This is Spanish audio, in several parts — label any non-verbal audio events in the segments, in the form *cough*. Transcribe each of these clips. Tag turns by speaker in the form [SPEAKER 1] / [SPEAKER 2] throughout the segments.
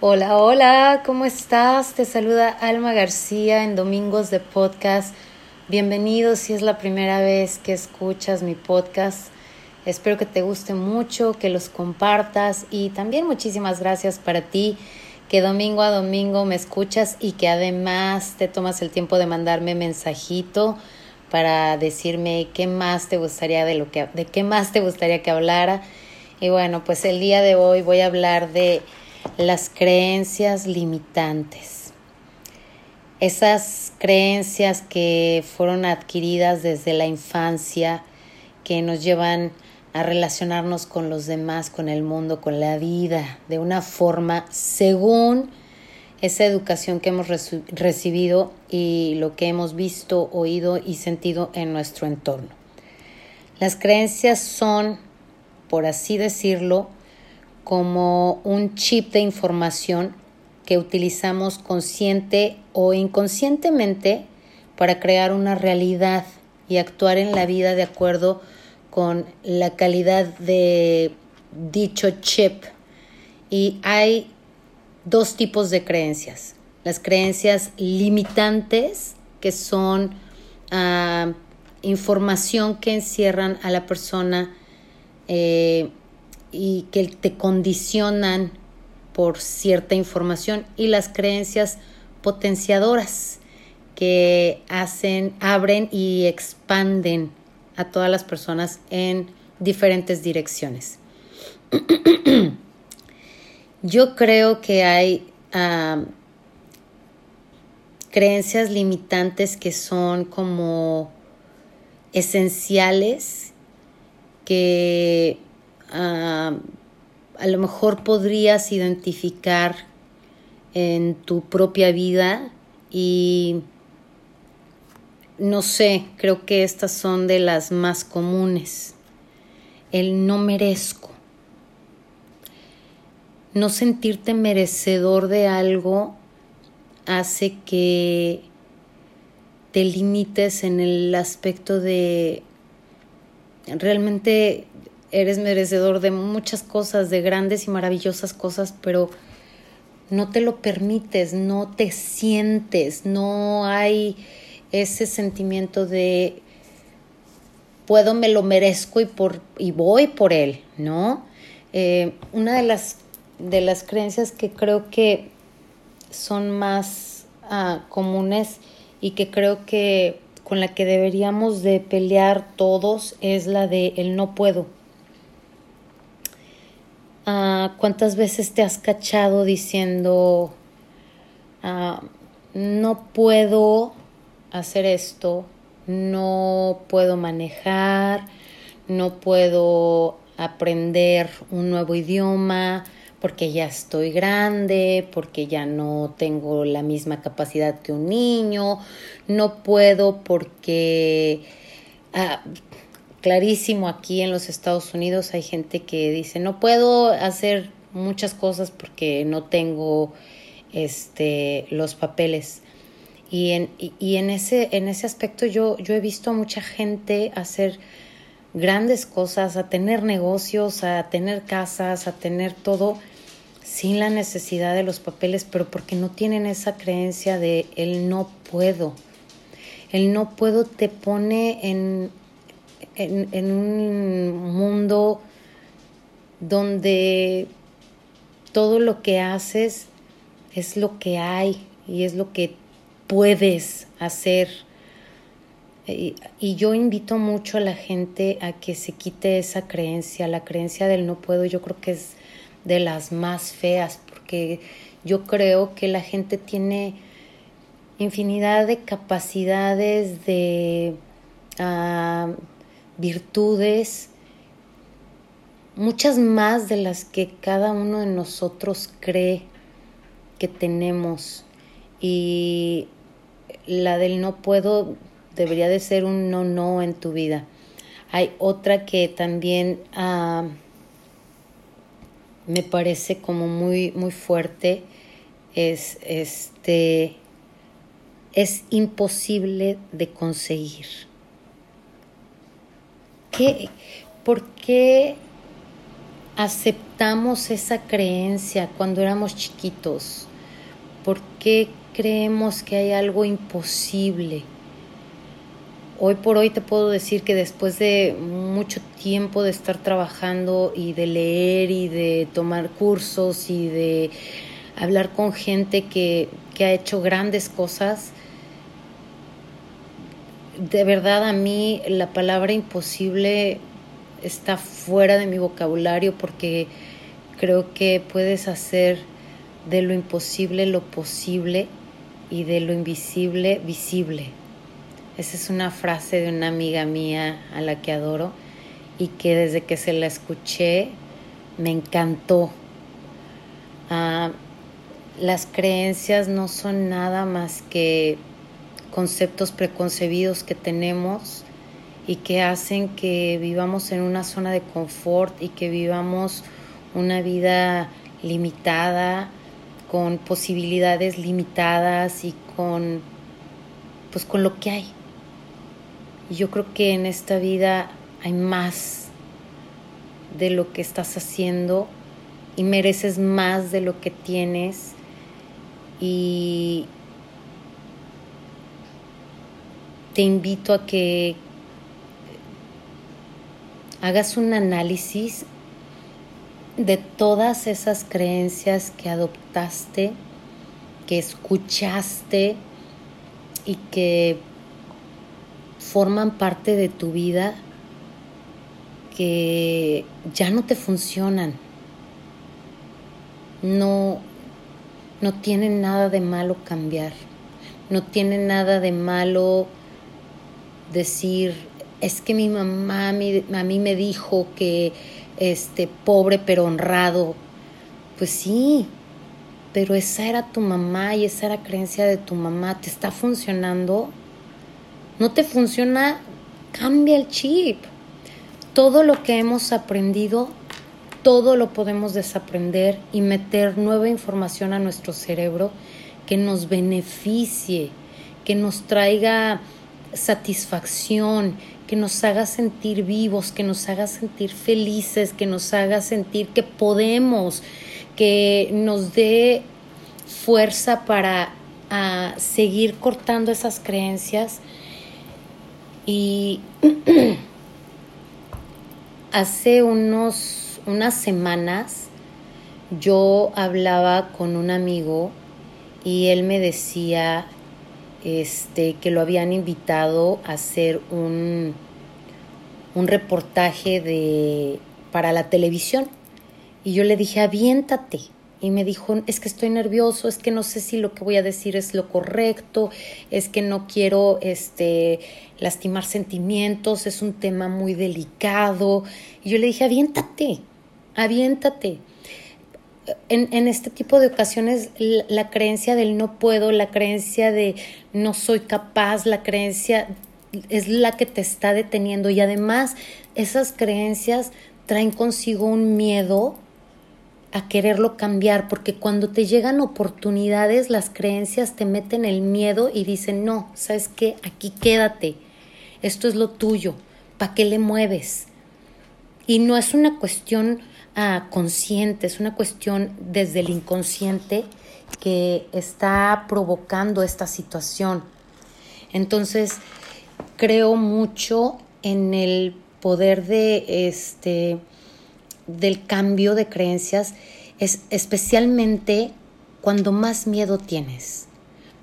[SPEAKER 1] Hola, hola, ¿cómo estás? Te saluda Alma García en Domingos de Podcast. Bienvenido si es la primera vez que escuchas mi podcast. Espero que te guste mucho, que los compartas y también muchísimas gracias para ti que domingo a domingo me escuchas y que además te tomas el tiempo de mandarme mensajito para decirme qué más te gustaría de lo que de qué más te gustaría que hablara. Y bueno, pues el día de hoy voy a hablar de las creencias limitantes. Esas creencias que fueron adquiridas desde la infancia, que nos llevan a relacionarnos con los demás, con el mundo, con la vida, de una forma según esa educación que hemos recibido y lo que hemos visto, oído y sentido en nuestro entorno. Las creencias son, por así decirlo, como un chip de información que utilizamos consciente o inconscientemente para crear una realidad y actuar en la vida de acuerdo con la calidad de dicho chip. Y hay dos tipos de creencias. Las creencias limitantes, que son ah, información que encierran a la persona eh, y que te condicionan por cierta información y las creencias potenciadoras que hacen, abren y expanden a todas las personas en diferentes direcciones. *clears throat* Yo creo que hay creencias limitantes que son como esenciales que a lo mejor podrías identificar en tu propia vida y no sé, creo que estas son de las más comunes. El no merezco. No sentirte merecedor de algo hace que te limites en el aspecto de realmente eres merecedor de muchas cosas, de grandes y maravillosas cosas, pero no te lo permites, no te sientes, no hay ese sentimiento de puedo, me lo merezco y, por, y voy por él, ¿no? Eh, una de las, de las creencias que creo que son más ah, comunes y que creo que con la que deberíamos de pelear todos es la de el no puedo ¿Cuántas veces te has cachado diciendo, ah, no puedo hacer esto, no puedo manejar, no puedo aprender un nuevo idioma porque ya estoy grande, porque ya no tengo la misma capacidad que un niño, no puedo porque ah, clarísimo aquí en los Estados Unidos hay gente que dice no puedo hacer muchas cosas porque no tengo este los papeles y en, y, en ese en ese aspecto yo yo he visto a mucha gente hacer grandes cosas a tener negocios a tener casas a tener todo sin la necesidad de los papeles pero porque no tienen esa creencia de el no puedo. El no puedo te pone en en, un mundo donde todo lo que haces es lo que hay y es lo que puedes hacer. Y, yo invito mucho a la gente a que se quite esa creencia, la creencia del no puedo, yo creo que es de las más feas, porque yo creo que la gente tiene infinidad de capacidades de... Uh, virtudes, muchas más de las que cada uno de nosotros cree que tenemos. Y la del no puedo debería de ser un no no en tu vida. Hay otra que también ah, me parece como muy muy fuerte es este es imposible de conseguir. ¿Por qué aceptamos esa creencia cuando éramos chiquitos? ¿Por qué creemos que hay algo imposible? Hoy por hoy te puedo decir que después de mucho tiempo de estar trabajando y de leer y de tomar cursos y de hablar con gente que, que ha hecho grandes cosas, de verdad a mí la palabra imposible está fuera de mi vocabulario porque creo que puedes hacer de lo imposible lo posible y de lo invisible visible. Esa es una frase de una amiga mía a la que adoro y que desde que se la escuché me encantó. Ah, las creencias no son nada más que conceptos preconcebidos que tenemos y que hacen que vivamos en una zona de confort y que vivamos una vida limitada, con posibilidades limitadas y con pues con lo que hay. Yo creo que en esta vida hay más de lo que estás haciendo y mereces más de lo que tienes y te invito a que hagas un análisis de todas esas creencias que adoptaste, que escuchaste y que forman parte de tu vida que ya no te funcionan. No, no tiene nada de malo cambiar. No tiene nada de malo decir, es que mi mamá a mí, me dijo que este pobre pero honrado. Pues sí, pero esa era tu mamá y esa era creencia de tu mamá. ¿Te está funcionando? no te funciona, cambia el chip. Todo lo que hemos aprendido, todo lo podemos desaprender y meter nueva información a nuestro cerebro que nos beneficie, que nos traiga satisfacción, que nos haga sentir vivos, que nos haga sentir felices, que nos haga sentir que podemos, que nos dé fuerza para ah, seguir cortando esas creencias y *clears throat* hace unos, unas semanas yo hablaba con un amigo y él me decía este, que lo habían invitado a hacer un, un reportaje de, para la televisión. Y yo le dije, aviéntate y me dijo, es que estoy nervioso, es que no sé si lo que voy a decir es lo correcto, es que no quiero este, lastimar sentimientos, es un tema muy delicado. Y yo le dije, aviéntate, aviéntate. En, en este tipo de ocasiones la, la creencia del no puedo, la creencia de no soy capaz, la creencia es la que te está deteniendo y además esas creencias traen consigo un miedo a quererlo cambiar, porque cuando te llegan oportunidades, las creencias te meten el miedo y dicen, no, ¿sabes qué? Aquí quédate, esto es lo tuyo, ¿para qué le mueves? Y no es una cuestión consciente, es una cuestión desde el inconsciente que está provocando esta situación. Entonces, creo mucho en el poder de este del cambio de creencias es especialmente cuando más miedo tienes.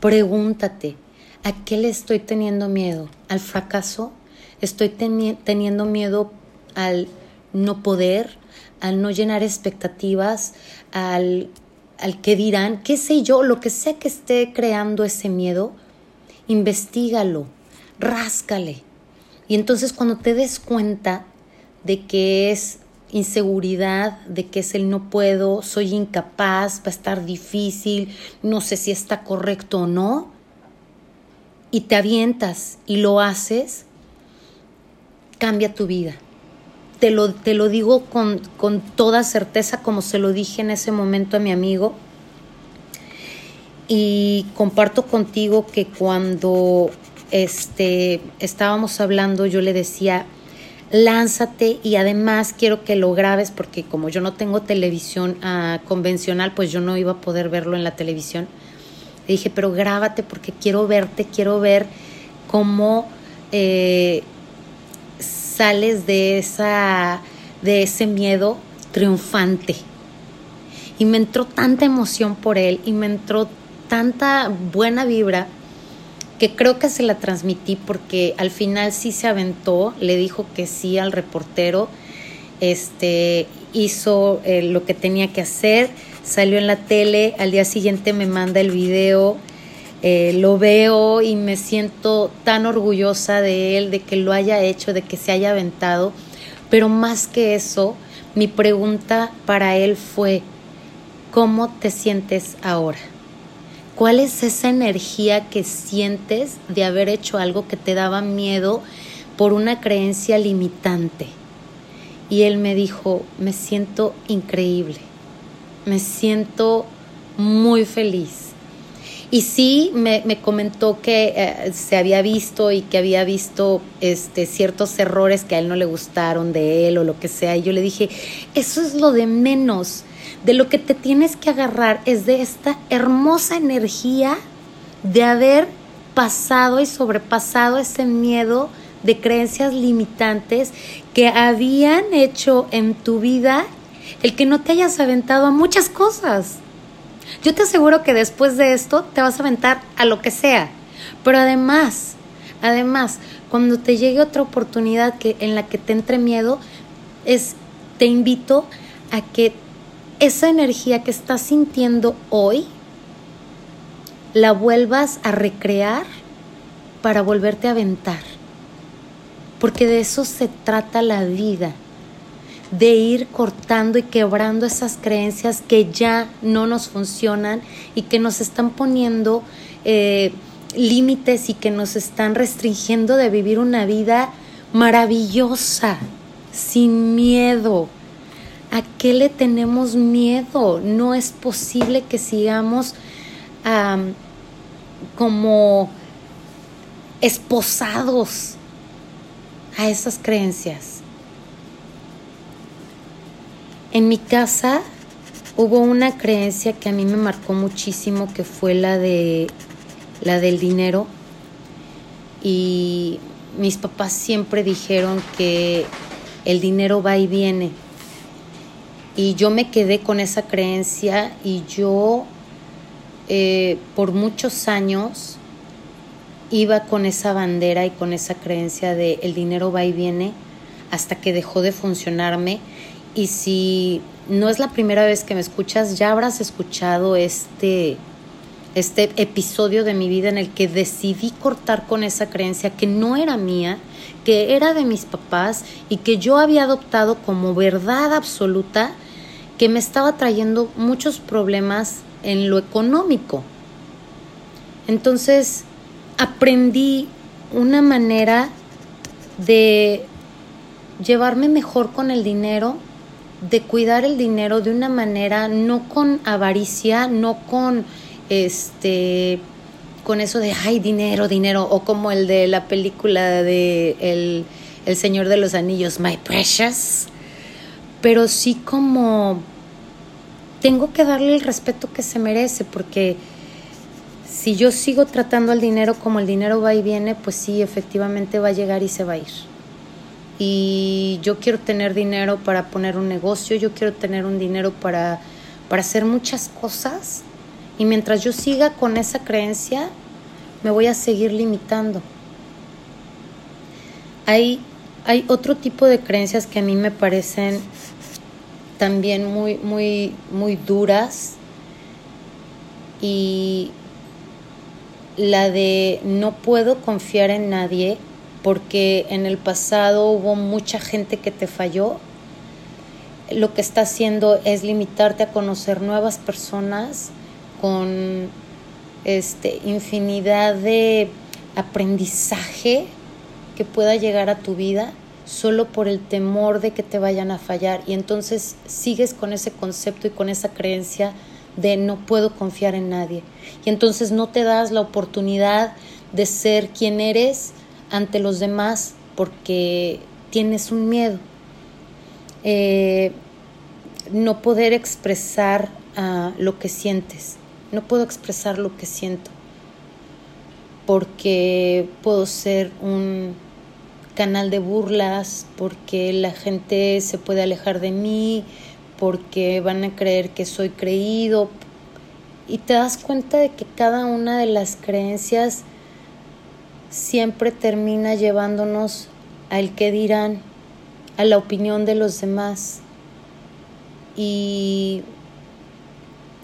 [SPEAKER 1] Pregúntate, ¿a qué le estoy teniendo miedo? ¿Al fracaso? ¿Estoy teniendo miedo al no poder, al no llenar expectativas, al, al que dirán, qué sé yo, lo que sea que esté creando ese miedo? Investígalo, ráscale. Y entonces cuando te des cuenta de que es inseguridad de que es el no puedo, soy incapaz, va a estar difícil, no sé si está correcto o no, y te avientas y lo haces, cambia tu vida. Te lo, te lo digo con, con toda certeza, como se lo dije en ese momento a mi amigo. Y comparto contigo que cuando este, estábamos hablando, yo le decía, lánzate y además quiero que lo grabes porque como yo no tengo televisión ah, convencional, pues yo no iba a poder verlo en la televisión. Le dije, pero grábate porque quiero verte, quiero ver cómo eh, sales de, esa, de ese miedo triunfante. Y me entró tanta emoción por él y me entró tanta buena vibra que creo que se la transmití porque al final sí se aventó, le dijo que sí al reportero, este, hizo eh, lo que tenía que hacer, salió en la tele, al día siguiente me manda el video, eh, lo veo y me siento tan orgullosa de él, de que lo haya hecho, de que se haya aventado, pero más que eso, mi pregunta para él fue, ¿cómo te sientes ahora? ¿Cuál es esa energía que sientes de haber hecho algo que te daba miedo por una creencia limitante? Y él me dijo, me siento increíble, me siento muy feliz. Y sí, me, comentó que eh, se había visto y que había visto este, ciertos errores que a él no le gustaron de él o lo que sea. Y yo le dije, eso es lo de menos de lo que te tienes que agarrar es de esta hermosa energía de haber pasado y sobrepasado ese miedo de creencias limitantes que habían hecho en tu vida el que no te hayas aventado a muchas cosas. Yo te aseguro que después de esto te vas a aventar a lo que sea. Pero además, además, cuando te llegue otra oportunidad que, en la que te entre miedo, es, te invito a que esa energía que estás sintiendo hoy la vuelvas a recrear para volverte a aventar. Porque de eso se trata la vida, de ir cortando y quebrando esas creencias que ya no nos funcionan y que nos están poniendo eh, límites y que nos están restringiendo de vivir una vida maravillosa, sin miedo, ¿A qué le tenemos miedo? No es posible que sigamos como esposados a esas creencias. En mi casa hubo una creencia que a mí me marcó muchísimo que fue la de la del dinero y mis papás siempre dijeron que el dinero va y viene y yo me quedé con esa creencia y yo eh, por muchos años iba con esa bandera y con esa creencia de el dinero va y viene hasta que dejó de funcionarme. Y si no es la primera vez que me escuchas, ya habrás escuchado este, este episodio de mi vida en el que decidí cortar con esa creencia que no era mía, que era de mis papás y que yo había adoptado como verdad absoluta que me estaba trayendo muchos problemas en lo económico. Entonces aprendí una manera de llevarme mejor con el dinero, de cuidar el dinero de una manera no con avaricia, no con este con eso de ay dinero, dinero o como el de la película de el, el Señor de los Anillos, My Precious, pero sí como tengo que darle el respeto que se merece porque si yo sigo tratando al dinero como el dinero va y viene, pues sí, efectivamente va a llegar y se va a ir. Y yo quiero tener dinero para poner un negocio, yo quiero tener un dinero para, para hacer muchas cosas. Y mientras yo siga con esa creencia, me voy a seguir limitando. Hay, hay otro tipo de creencias que a mí me parecen también muy, muy, muy duras. Y la de no puedo confiar en nadie porque en el pasado hubo mucha gente que te falló. Lo que está haciendo es limitarte a conocer nuevas personas con este, infinidad de aprendizaje que pueda llegar a tu vida solo por el temor de que te vayan a fallar y entonces sigues con ese concepto y con esa creencia de no puedo confiar en nadie y entonces no te das la oportunidad de ser quien eres ante los demás porque tienes un miedo. Eh, no poder expresar ah, lo que sientes. No puedo expresar lo que siento porque puedo ser un canal de burlas, porque la gente se puede alejar de mí, porque van a creer que soy creído. Y te das cuenta de que cada una de las creencias siempre termina llevándonos al que dirán, a la opinión de los demás. Y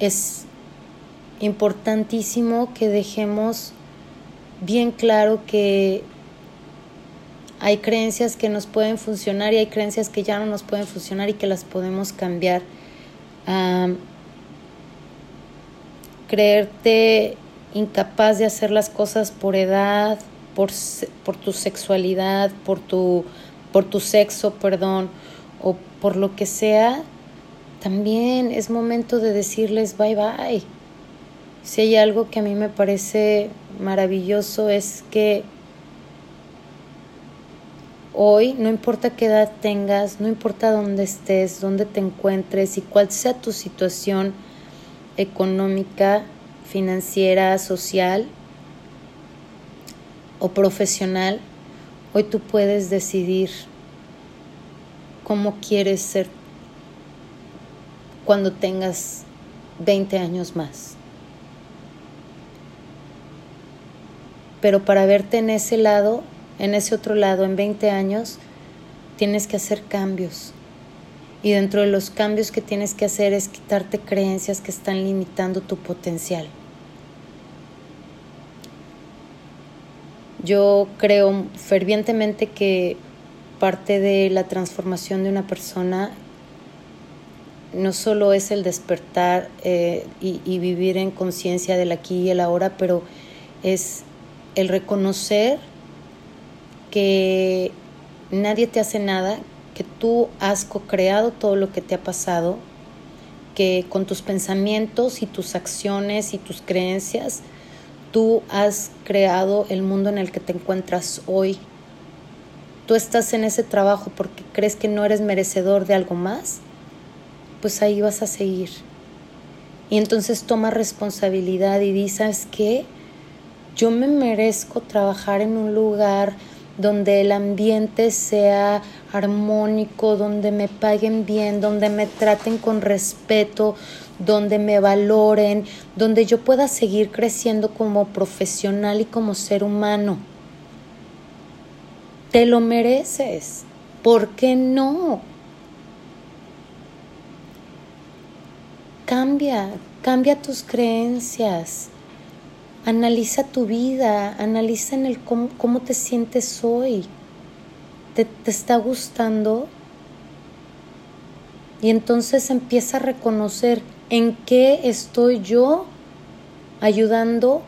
[SPEAKER 1] es importantísimo que dejemos bien claro que hay creencias que nos pueden funcionar y hay creencias que ya no nos pueden funcionar y que las podemos cambiar. creerte incapaz de hacer las cosas por edad, por, por tu sexualidad, por tu, por tu sexo, perdón, o por lo que sea, también es momento de decirles bye bye. Si hay algo que a mí me parece maravilloso es que hoy, no importa qué edad tengas, no importa dónde estés, dónde te encuentres y cuál sea tu situación económica, financiera, social o profesional, hoy tú puedes decidir cómo quieres ser cuando tengas 20 años más. Pero para verte en ese lado, en ese otro lado, en 20 años, tienes que hacer cambios. Y dentro de los cambios que tienes que hacer es quitarte creencias que están limitando tu potencial. Yo creo fervientemente que parte de la transformación de una persona no solo es el despertar eh, y, y, vivir en conciencia del aquí y el ahora, pero es el reconocer que nadie te hace nada, que tú has co-creado todo lo que te ha pasado, que con tus pensamientos y tus acciones y tus creencias, tú has creado el mundo en el que te encuentras hoy. Tú estás en ese trabajo porque crees que no eres merecedor de algo más, pues ahí vas a seguir. Y entonces toma responsabilidad y dices que yo me merezco trabajar en un lugar donde el ambiente sea armónico, donde me paguen bien, donde me traten con respeto, donde me valoren, donde yo pueda seguir creciendo como profesional y como ser humano. Te lo mereces. ¿Por qué no? Cambia, cambia tus creencias. Analiza tu vida, analiza en el cómo, te sientes hoy. ¿Te, ¿Te está gustando? Y entonces empieza a reconocer en qué estoy yo ayudando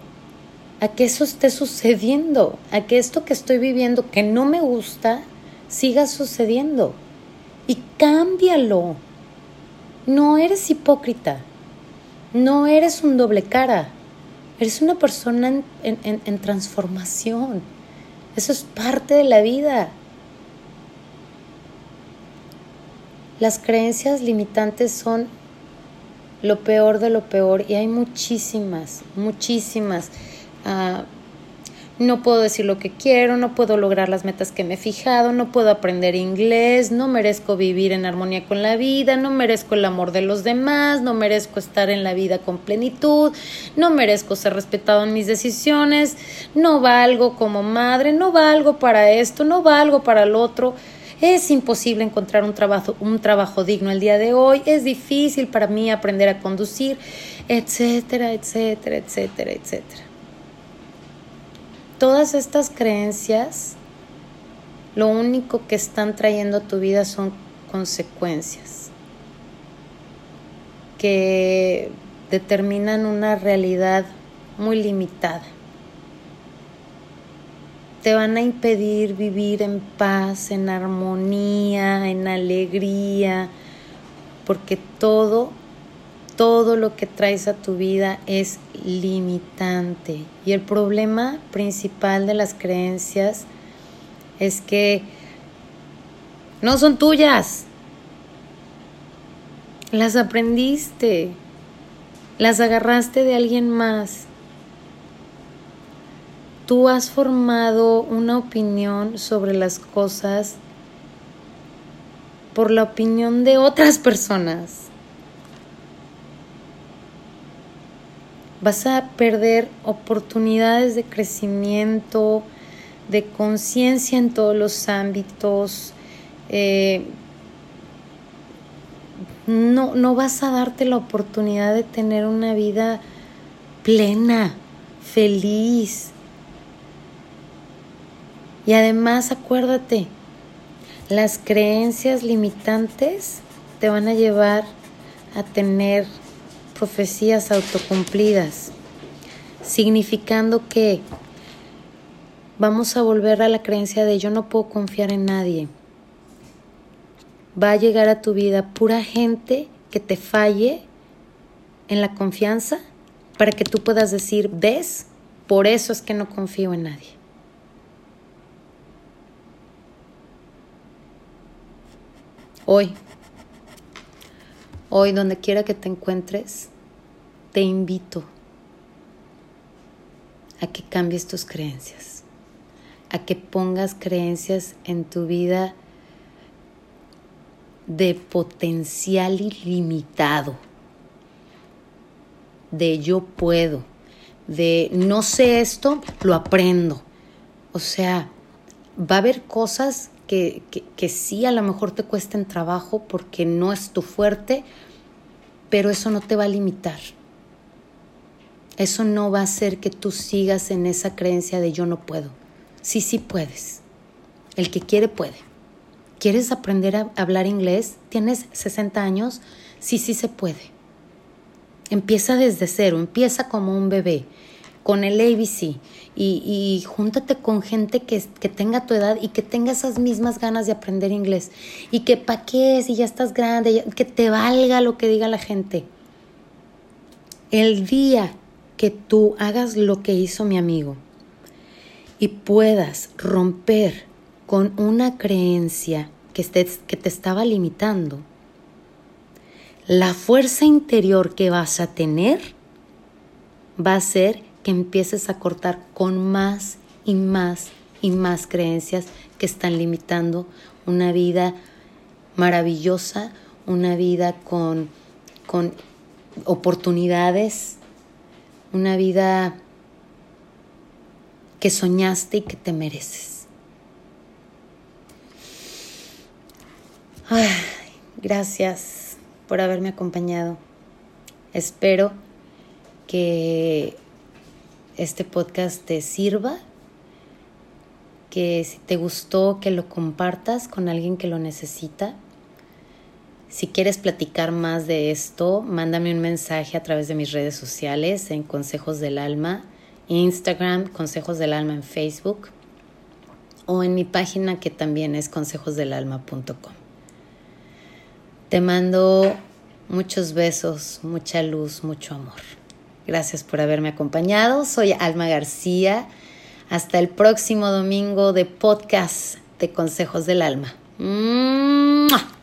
[SPEAKER 1] a que eso esté sucediendo, a que esto que estoy viviendo que no me gusta siga sucediendo. Y cámbialo. No eres hipócrita, no eres un doble cara. Eres una persona en, transformación. Eso es parte de la vida. Las creencias limitantes son lo peor de lo peor y hay muchísimas, muchísimas. Ah, no puedo decir lo que quiero, no puedo lograr las metas que me he fijado, no puedo aprender inglés, no merezco vivir en armonía con la vida, no merezco el amor de los demás, no merezco estar en la vida con plenitud, no merezco ser respetado en mis decisiones, no valgo como madre, no valgo para esto, no valgo para el otro. Es imposible encontrar un trabajo, un trabajo digno el día de hoy, es difícil para mí aprender a conducir, etcétera, etcétera, etcétera, etcétera todas estas creencias lo único que están trayendo a tu vida son consecuencias que determinan una realidad muy limitada. Te van a impedir vivir en paz, en armonía, en alegría, porque todo todo lo que traes a tu vida es limitante. Y el problema principal de las creencias es que no son tuyas. Las aprendiste, las agarraste de alguien más. Tú has formado una opinión sobre las cosas por la opinión de otras personas. Vas a perder oportunidades de crecimiento, de conciencia en todos los ámbitos. Eh, no, no vas a darte la oportunidad de tener una vida plena, feliz. Y además acuérdate, las creencias limitantes te van a llevar a tener profecías autocumplidas, significando que vamos a volver a la creencia de yo no puedo confiar en nadie va a llegar a tu vida pura gente que te falle en la confianza para que tú puedas decir, ves, por eso es que no confío en nadie. Hoy, hoy donde quiera que te encuentres, te invito a que cambies tus creencias, a que pongas creencias en tu vida de potencial ilimitado, de yo puedo, de no sé esto, lo aprendo. O sea, va a haber cosas que, que, sí a lo mejor te cuesten trabajo porque no es tu fuerte, pero eso no te va a limitar. Eso no va a hacer que tú sigas en esa creencia de yo no puedo. Sí, sí puedes. El que quiere puede. ¿Quieres aprender a hablar inglés? ¿Tienes 60 años? Sí, sí se puede. Empieza desde cero, empieza como un bebé, con el ABC y, júntate con gente que, que, tenga tu edad y que tenga esas mismas ganas de aprender inglés. Y que pa' qué, si ya estás grande, que te valga lo que diga la gente. El día que tú hagas lo que hizo mi amigo y puedas romper con una creencia que, que te estaba limitando, la fuerza interior que vas a tener va a ser que empieces a cortar con más y más y más creencias que están limitando una vida maravillosa, una vida con, con oportunidades, una vida que soñaste y que te mereces. gracias por haberme acompañado. Espero que este podcast te sirva, que si te gustó, que lo compartas con alguien que lo necesita. Si quieres platicar más de esto, mándame un mensaje a través de mis redes sociales en Consejos del Alma, Instagram, Consejos del Alma en Facebook o en mi página que también es consejosdelalma.com. Te mando muchos besos, mucha luz, mucho amor. Gracias por haberme acompañado. Soy Alma García. Hasta el próximo domingo de podcast de Consejos del Alma. Mm.